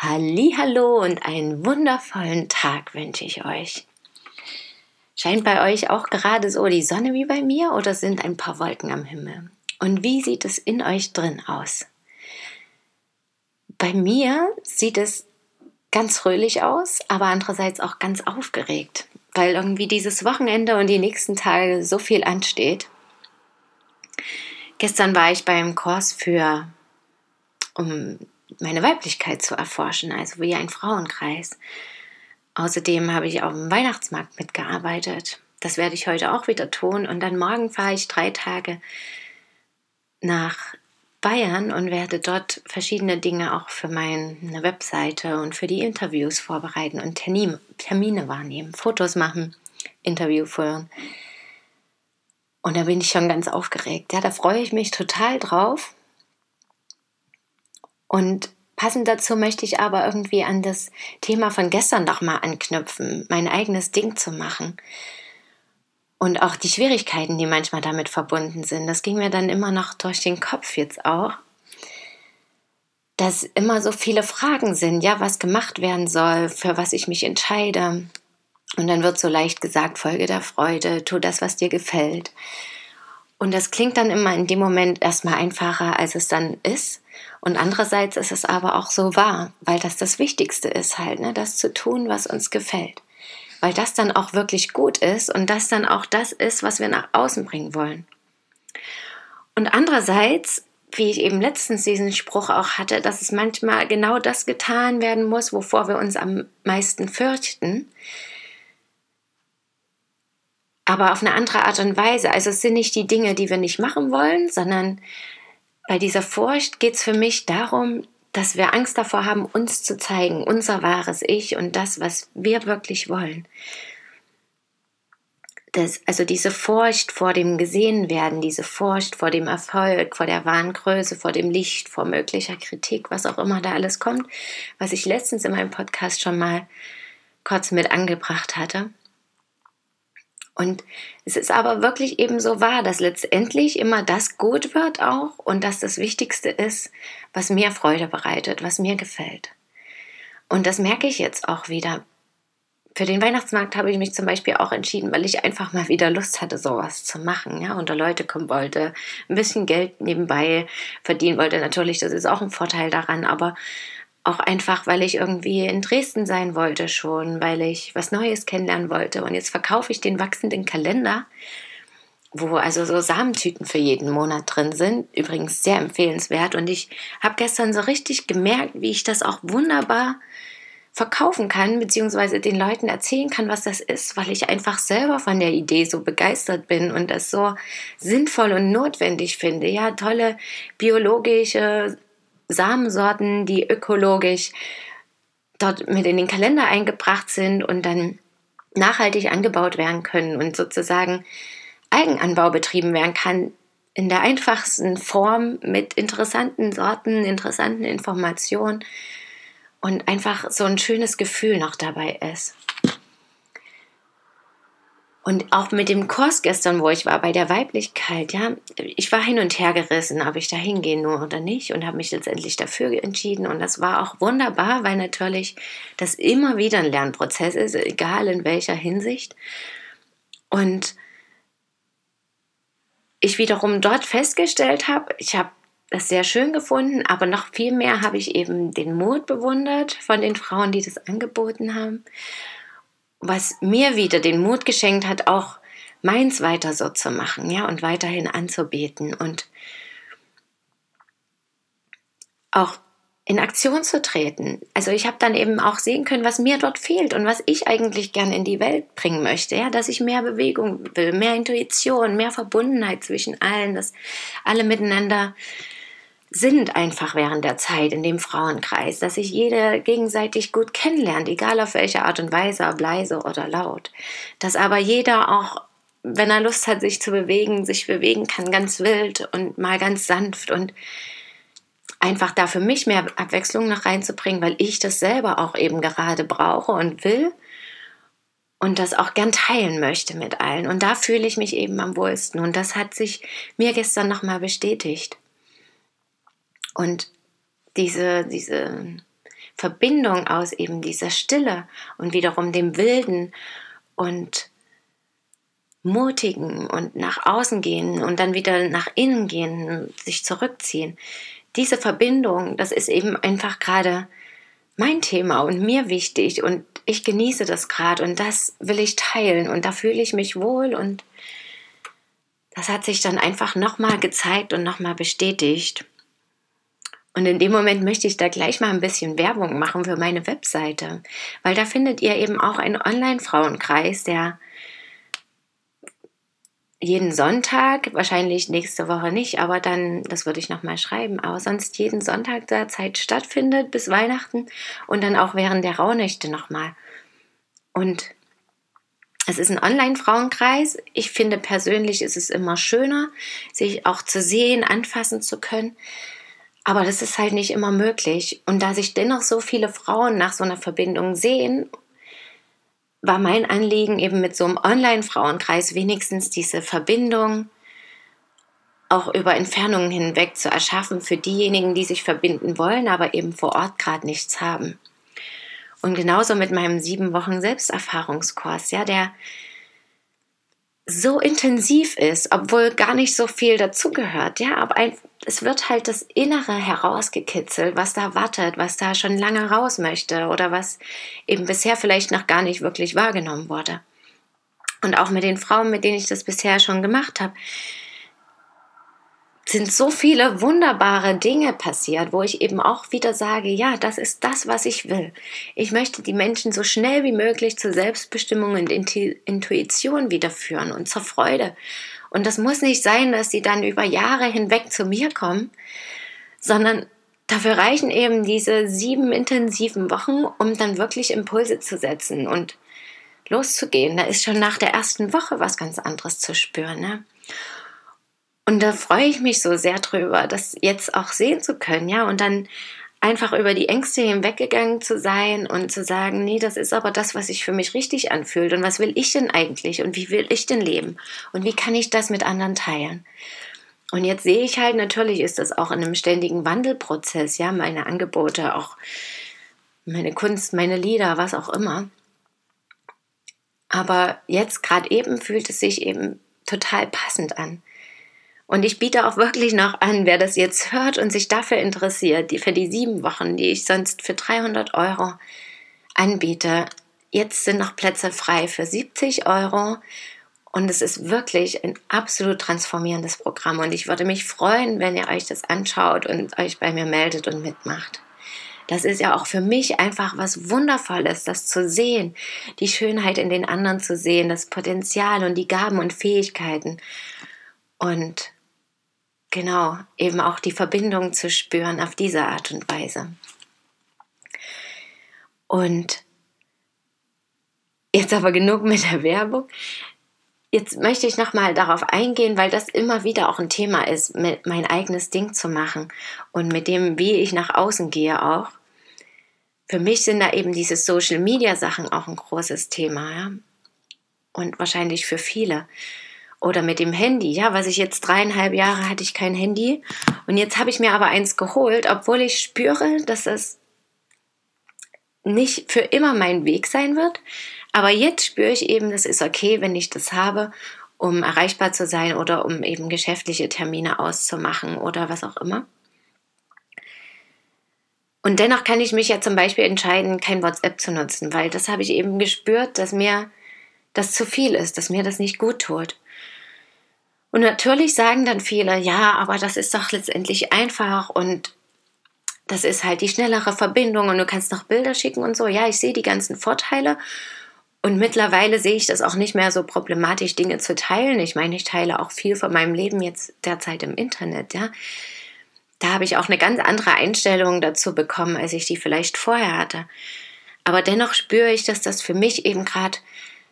Hallo und einen wundervollen Tag wünsche ich euch. Scheint bei euch auch gerade so die Sonne wie bei mir oder sind ein paar Wolken am Himmel? Und wie sieht es in euch drin aus? Bei mir sieht es ganz fröhlich aus, aber andererseits auch ganz aufgeregt, weil irgendwie dieses Wochenende und die nächsten Tage so viel ansteht. Gestern war ich beim Kurs für um meine Weiblichkeit zu erforschen, also wie ein Frauenkreis. Außerdem habe ich auf dem Weihnachtsmarkt mitgearbeitet. Das werde ich heute auch wieder tun. Und dann morgen fahre ich drei Tage nach Bayern und werde dort verschiedene Dinge auch für meine Webseite und für die Interviews vorbereiten und Termine wahrnehmen, Fotos machen, Interview führen. Und da bin ich schon ganz aufgeregt. Ja, da freue ich mich total drauf. Und passend dazu möchte ich aber irgendwie an das Thema von gestern nochmal anknüpfen, mein eigenes Ding zu machen. Und auch die Schwierigkeiten, die manchmal damit verbunden sind. Das ging mir dann immer noch durch den Kopf jetzt auch. Dass immer so viele Fragen sind, ja, was gemacht werden soll, für was ich mich entscheide. Und dann wird so leicht gesagt, Folge der Freude, tu das, was dir gefällt. Und das klingt dann immer in dem Moment erstmal einfacher, als es dann ist. Und andererseits ist es aber auch so wahr, weil das das Wichtigste ist halt, ne? das zu tun, was uns gefällt. Weil das dann auch wirklich gut ist und das dann auch das ist, was wir nach außen bringen wollen. Und andererseits, wie ich eben letztens diesen Spruch auch hatte, dass es manchmal genau das getan werden muss, wovor wir uns am meisten fürchten, aber auf eine andere Art und Weise. Also es sind nicht die Dinge, die wir nicht machen wollen, sondern bei dieser Furcht geht es für mich darum, dass wir Angst davor haben, uns zu zeigen, unser wahres Ich und das, was wir wirklich wollen. Das, also diese Furcht vor dem Gesehenwerden, diese Furcht vor dem Erfolg, vor der wahren Größe, vor dem Licht, vor möglicher Kritik, was auch immer da alles kommt, was ich letztens in meinem Podcast schon mal kurz mit angebracht hatte. Und es ist aber wirklich eben so wahr, dass letztendlich immer das gut wird auch und dass das Wichtigste ist, was mir Freude bereitet, was mir gefällt. Und das merke ich jetzt auch wieder. Für den Weihnachtsmarkt habe ich mich zum Beispiel auch entschieden, weil ich einfach mal wieder Lust hatte, sowas zu machen. Ja, unter Leute kommen wollte, ein bisschen Geld nebenbei verdienen wollte. Natürlich, das ist auch ein Vorteil daran, aber auch einfach, weil ich irgendwie in Dresden sein wollte schon, weil ich was Neues kennenlernen wollte. Und jetzt verkaufe ich den wachsenden Kalender, wo also so Samentüten für jeden Monat drin sind. Übrigens sehr empfehlenswert. Und ich habe gestern so richtig gemerkt, wie ich das auch wunderbar verkaufen kann, beziehungsweise den Leuten erzählen kann, was das ist, weil ich einfach selber von der Idee so begeistert bin und das so sinnvoll und notwendig finde. Ja, tolle biologische Samensorten, die ökologisch dort mit in den Kalender eingebracht sind und dann nachhaltig angebaut werden können und sozusagen Eigenanbau betrieben werden kann in der einfachsten Form mit interessanten Sorten, interessanten Informationen und einfach so ein schönes Gefühl noch dabei ist. Und auch mit dem Kurs gestern, wo ich war, bei der Weiblichkeit, ja, ich war hin und her gerissen, ob ich da hingehen nur oder nicht und habe mich letztendlich dafür entschieden. Und das war auch wunderbar, weil natürlich das immer wieder ein Lernprozess ist, egal in welcher Hinsicht. Und ich wiederum dort festgestellt habe, ich habe das sehr schön gefunden, aber noch viel mehr habe ich eben den Mut bewundert von den Frauen, die das angeboten haben was mir wieder den Mut geschenkt hat, auch meins weiter so zu machen, ja, und weiterhin anzubeten und auch in Aktion zu treten. Also ich habe dann eben auch sehen können, was mir dort fehlt und was ich eigentlich gerne in die Welt bringen möchte, ja, dass ich mehr Bewegung will, mehr Intuition, mehr Verbundenheit zwischen allen, dass alle miteinander sind einfach während der Zeit in dem Frauenkreis, dass sich jede gegenseitig gut kennenlernt, egal auf welche Art und Weise, ob leise oder laut. Dass aber jeder auch, wenn er Lust hat, sich zu bewegen, sich bewegen kann, ganz wild und mal ganz sanft und einfach da für mich mehr Abwechslung noch reinzubringen, weil ich das selber auch eben gerade brauche und will und das auch gern teilen möchte mit allen. Und da fühle ich mich eben am wohlsten. Und das hat sich mir gestern nochmal bestätigt. Und diese, diese Verbindung aus eben dieser Stille und wiederum dem Wilden und Mutigen und nach außen gehen und dann wieder nach innen gehen, sich zurückziehen. Diese Verbindung, das ist eben einfach gerade mein Thema und mir wichtig und ich genieße das gerade und das will ich teilen und da fühle ich mich wohl und das hat sich dann einfach nochmal gezeigt und nochmal bestätigt. Und in dem Moment möchte ich da gleich mal ein bisschen Werbung machen für meine Webseite, weil da findet ihr eben auch einen Online-Frauenkreis, der jeden Sonntag, wahrscheinlich nächste Woche nicht, aber dann, das würde ich nochmal schreiben, aber sonst jeden Sonntag der Zeit stattfindet bis Weihnachten und dann auch während der Rauhnächte nochmal. Und es ist ein Online-Frauenkreis. Ich finde persönlich ist es immer schöner, sich auch zu sehen, anfassen zu können. Aber das ist halt nicht immer möglich. Und da sich dennoch so viele Frauen nach so einer Verbindung sehen, war mein Anliegen eben mit so einem Online-Frauenkreis wenigstens diese Verbindung auch über Entfernungen hinweg zu erschaffen für diejenigen, die sich verbinden wollen, aber eben vor Ort gerade nichts haben. Und genauso mit meinem sieben Wochen Selbsterfahrungskurs, ja, der so intensiv ist, obwohl gar nicht so viel dazugehört. Ja, aber ein, es wird halt das Innere herausgekitzelt, was da wartet, was da schon lange raus möchte oder was eben bisher vielleicht noch gar nicht wirklich wahrgenommen wurde. Und auch mit den Frauen, mit denen ich das bisher schon gemacht habe, sind so viele wunderbare Dinge passiert, wo ich eben auch wieder sage, ja, das ist das, was ich will. Ich möchte die Menschen so schnell wie möglich zur Selbstbestimmung und Intuition wiederführen und zur Freude. Und das muss nicht sein, dass sie dann über Jahre hinweg zu mir kommen, sondern dafür reichen eben diese sieben intensiven Wochen, um dann wirklich Impulse zu setzen und loszugehen. Da ist schon nach der ersten Woche was ganz anderes zu spüren. Ne? Und da freue ich mich so sehr drüber, das jetzt auch sehen zu können, ja, und dann einfach über die Ängste hinweggegangen zu sein und zu sagen, nee, das ist aber das, was sich für mich richtig anfühlt und was will ich denn eigentlich und wie will ich denn leben und wie kann ich das mit anderen teilen? Und jetzt sehe ich halt, natürlich ist das auch in einem ständigen Wandelprozess, ja, meine Angebote, auch meine Kunst, meine Lieder, was auch immer. Aber jetzt gerade eben fühlt es sich eben total passend an. Und ich biete auch wirklich noch an, wer das jetzt hört und sich dafür interessiert, die für die sieben Wochen, die ich sonst für 300 Euro anbiete. Jetzt sind noch Plätze frei für 70 Euro. Und es ist wirklich ein absolut transformierendes Programm. Und ich würde mich freuen, wenn ihr euch das anschaut und euch bei mir meldet und mitmacht. Das ist ja auch für mich einfach was Wundervolles, das zu sehen, die Schönheit in den anderen zu sehen, das Potenzial und die Gaben und Fähigkeiten. Und genau, eben auch die Verbindung zu spüren auf diese Art und Weise. Und jetzt aber genug mit der Werbung. Jetzt möchte ich nochmal darauf eingehen, weil das immer wieder auch ein Thema ist, mein eigenes Ding zu machen und mit dem, wie ich nach außen gehe auch. Für mich sind da eben diese Social Media Sachen auch ein großes Thema, ja. Und wahrscheinlich für viele. Oder mit dem Handy, ja, was ich jetzt dreieinhalb Jahre hatte ich kein Handy. Und jetzt habe ich mir aber eins geholt, obwohl ich spüre, dass es nicht für immer mein Weg sein wird. Aber jetzt spüre ich eben, das ist okay, wenn ich das habe, um erreichbar zu sein oder um eben geschäftliche Termine auszumachen oder was auch immer. Und dennoch kann ich mich ja zum Beispiel entscheiden, kein WhatsApp zu nutzen, weil das habe ich eben gespürt, dass mir das zu viel ist, dass mir das nicht gut tut. Und natürlich sagen dann viele, ja, aber das ist doch letztendlich einfach und das ist halt die schnellere Verbindung und du kannst noch Bilder schicken und so. Ja, ich sehe die ganzen Vorteile und mittlerweile sehe ich das auch nicht mehr so problematisch, Dinge zu teilen. Ich meine, ich teile auch viel von meinem Leben jetzt derzeit im Internet, ja. da habe ich auch eine ganz andere Einstellung dazu bekommen, als ich die vielleicht vorher hatte. Aber dennoch spüre ich, dass das für mich eben gerade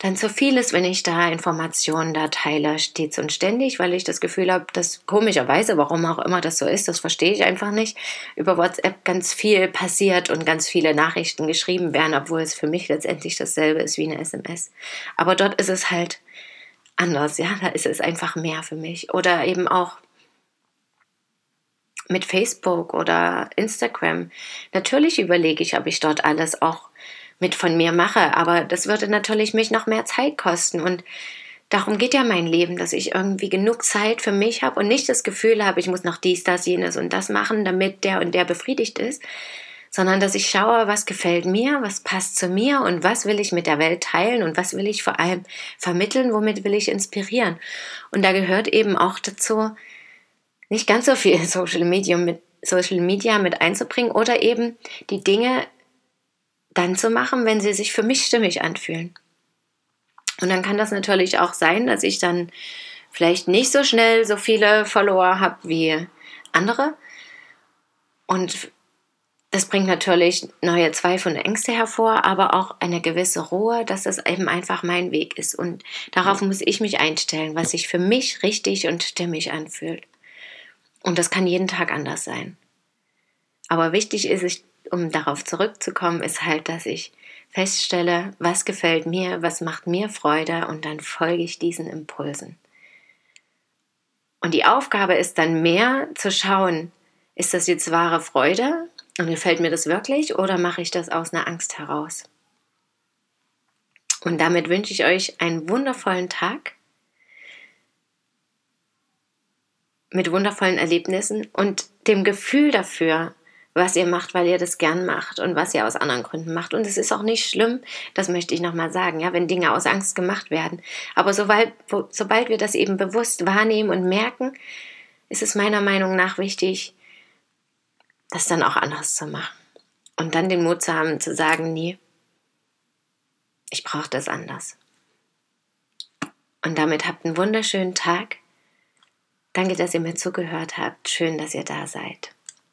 dann zu viel ist, wenn ich da Informationen da teile, stets und ständig, weil ich das Gefühl habe, dass komischerweise, warum auch immer das so ist, das verstehe ich einfach nicht, über WhatsApp ganz viel passiert und ganz viele Nachrichten geschrieben werden, obwohl es für mich letztendlich dasselbe ist wie eine SMS. Aber dort ist es halt anders, ja, da ist es einfach mehr für mich. Oder eben auch mit Facebook oder Instagram. Natürlich überlege ich, ob ich dort alles auch mit von mir mache, aber das würde natürlich mich noch mehr Zeit kosten. Und darum geht ja mein Leben, dass ich irgendwie genug Zeit für mich habe und nicht das Gefühl habe, ich muss noch dies, das, jenes und das machen, damit der und der befriedigt ist, sondern dass ich schaue, was gefällt mir, was passt zu mir und was will ich mit der Welt teilen und was will ich vor allem vermitteln, womit will ich inspirieren. Und da gehört eben auch dazu, nicht ganz so viel Social Media mit, Social Media mit einzubringen oder eben die Dinge dann zu machen, wenn sie sich für mich stimmig anfühlen. Und dann kann das natürlich auch sein, dass ich dann vielleicht nicht so schnell so viele Follower habe wie andere. Und das bringt natürlich neue Zweifel und Ängste hervor, aber auch eine gewisse Ruhe, dass das eben einfach mein Weg ist. Und darauf muss ich mich einstellen, was sich für mich richtig und stimmig anfühlt. Und das kann jeden Tag anders sein. Aber wichtig ist, um darauf zurückzukommen, ist halt, dass ich feststelle, was gefällt mir, was macht mir Freude und dann folge ich diesen Impulsen. Und die Aufgabe ist dann mehr zu schauen, ist das jetzt wahre Freude und gefällt mir das wirklich oder mache ich das aus einer Angst heraus? Und damit wünsche ich euch einen wundervollen Tag mit wundervollen Erlebnissen und dem Gefühl dafür, was ihr macht, weil ihr das gern macht und was ihr aus anderen Gründen macht. Und es ist auch nicht schlimm, das möchte ich nochmal sagen, ja, wenn Dinge aus Angst gemacht werden. Aber sobald, sobald wir das eben bewusst wahrnehmen und merken, ist es meiner Meinung nach wichtig, das dann auch anders zu machen. Und dann den Mut zu haben, zu sagen, nee, ich brauche das anders. Und damit habt einen wunderschönen Tag. Danke, dass ihr mir zugehört habt. Schön, dass ihr da seid.